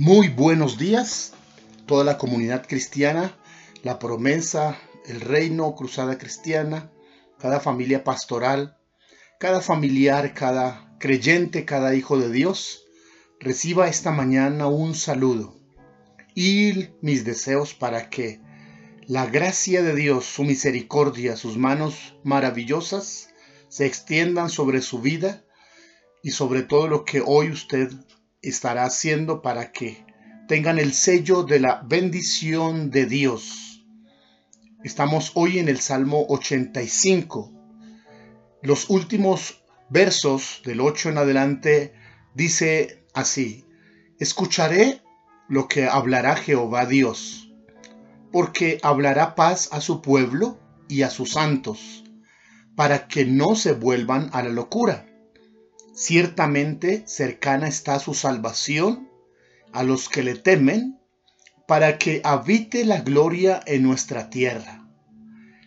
Muy buenos días, toda la comunidad cristiana, la promesa, el reino, cruzada cristiana, cada familia pastoral, cada familiar, cada creyente, cada hijo de Dios, reciba esta mañana un saludo y mis deseos para que la gracia de Dios, su misericordia, sus manos maravillosas se extiendan sobre su vida y sobre todo lo que hoy usted estará haciendo para que tengan el sello de la bendición de Dios. Estamos hoy en el Salmo 85. Los últimos versos del 8 en adelante dice así, escucharé lo que hablará Jehová Dios, porque hablará paz a su pueblo y a sus santos, para que no se vuelvan a la locura Ciertamente cercana está su salvación a los que le temen, para que habite la gloria en nuestra tierra.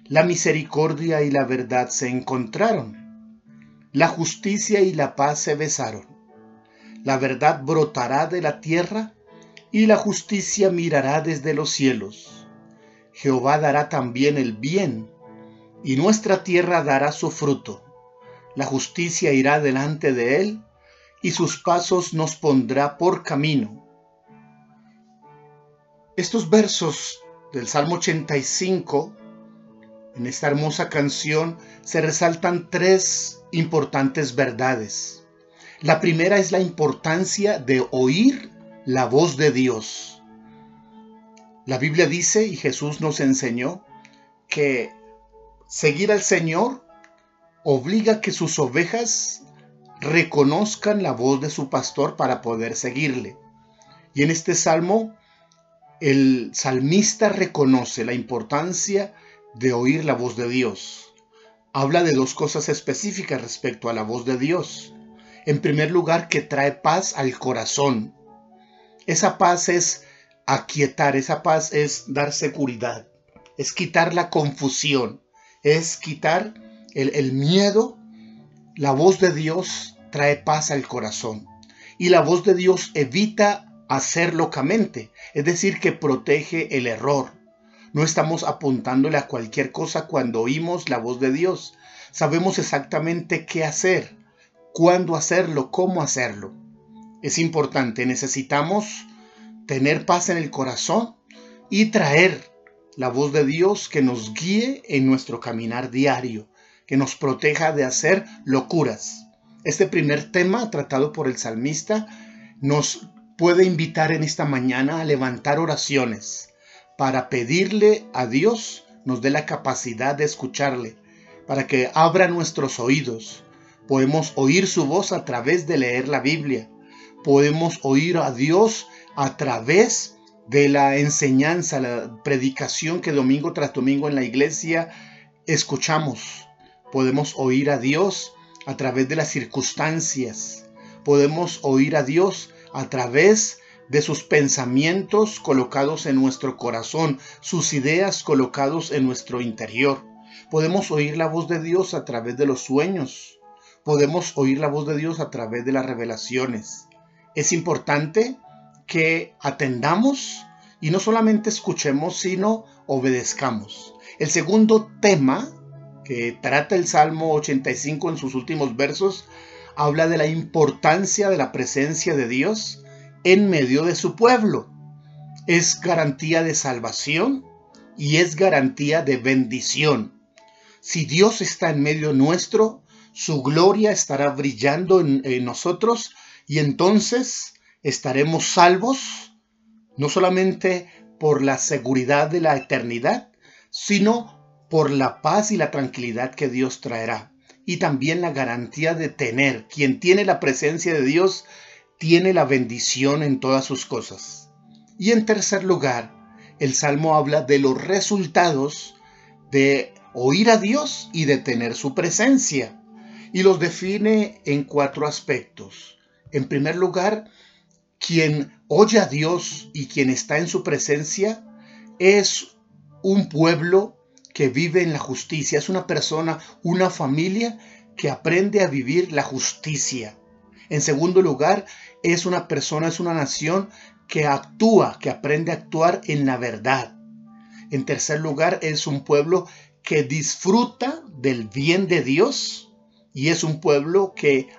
La misericordia y la verdad se encontraron. La justicia y la paz se besaron. La verdad brotará de la tierra y la justicia mirará desde los cielos. Jehová dará también el bien, y nuestra tierra dará su fruto la justicia irá delante de él, y sus pasos nos pondrá por camino. Estos versos del Salmo 85, en esta hermosa canción, se resaltan tres importantes verdades. La primera es la importancia de oír la voz de Dios. La Biblia dice, y Jesús nos enseñó, que seguir al Señor obliga que sus ovejas reconozcan la voz de su pastor para poder seguirle. Y en este salmo, el salmista reconoce la importancia de oír la voz de Dios. Habla de dos cosas específicas respecto a la voz de Dios. En primer lugar, que trae paz al corazón. Esa paz es aquietar, esa paz es dar seguridad, es quitar la confusión, es quitar el, miedo, la voz de Dios trae paz al corazón. Y la voz de Dios evita hacer locamente, es decir, que protege el error. No estamos apuntándole a cualquier cosa cuando oímos la voz de Dios. Sabemos exactamente qué hacer, cuándo hacerlo, cómo hacerlo. Es importante, necesitamos tener paz en el corazón y traer la voz de Dios que nos guíe en nuestro caminar diario que nos proteja de hacer locuras. Este primer tema tratado por el salmista nos puede invitar en esta mañana a levantar oraciones para pedirle a Dios nos dé la capacidad de escucharle, para que abra nuestros oídos. Podemos oír su voz a través de leer la Biblia. Podemos oír a Dios a través de la enseñanza, la predicación que domingo tras domingo en la iglesia escuchamos. Podemos oír a Dios a través de las circunstancias. Podemos oír a Dios a través de sus pensamientos colocados en nuestro corazón, sus ideas colocados en nuestro interior. Podemos oír la voz de Dios a través de los sueños. Podemos oír la voz de Dios a través de las revelaciones. Es importante que atendamos y no solamente escuchemos, sino obedezcamos. El segundo tema que trata el Salmo 85 en sus últimos versos, habla de la importancia de la presencia de Dios en medio de su pueblo. Es garantía de salvación y es garantía de bendición. Si Dios está en medio nuestro, su gloria estará brillando en, en nosotros y entonces estaremos salvos, no solamente por la seguridad de la eternidad, sino por la paz y la tranquilidad que Dios traerá y también la garantía de tener. Quien tiene la presencia de Dios tiene la bendición en todas sus cosas. Y en tercer lugar, el Salmo habla de los resultados de oír a Dios y de tener su presencia. Y los define en cuatro aspectos. En primer lugar, quien oye a Dios y quien está en su presencia es un pueblo que vive en la justicia, es una persona, una familia que aprende a vivir la justicia. En segundo lugar, es una persona, es una nación que actúa, que aprende a actuar en la verdad. En tercer lugar, es un pueblo que disfruta del bien de Dios y es un pueblo que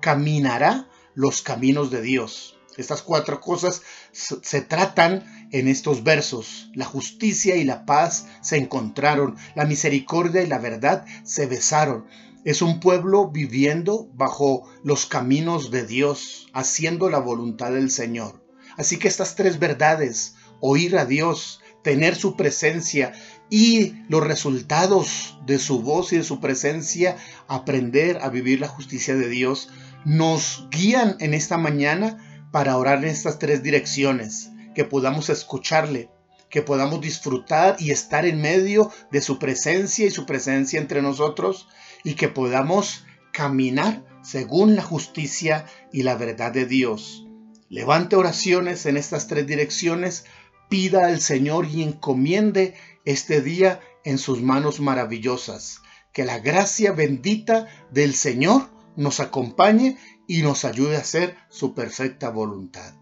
caminará los caminos de Dios. Estas cuatro cosas se tratan en estos versos. La justicia y la paz se encontraron, la misericordia y la verdad se besaron. Es un pueblo viviendo bajo los caminos de Dios, haciendo la voluntad del Señor. Así que estas tres verdades, oír a Dios, tener su presencia y los resultados de su voz y de su presencia, aprender a vivir la justicia de Dios, nos guían en esta mañana para orar en estas tres direcciones, que podamos escucharle, que podamos disfrutar y estar en medio de su presencia y su presencia entre nosotros, y que podamos caminar según la justicia y la verdad de Dios. Levante oraciones en estas tres direcciones, pida al Señor y encomiende este día en sus manos maravillosas. Que la gracia bendita del Señor nos acompañe y nos ayude a hacer su perfecta voluntad.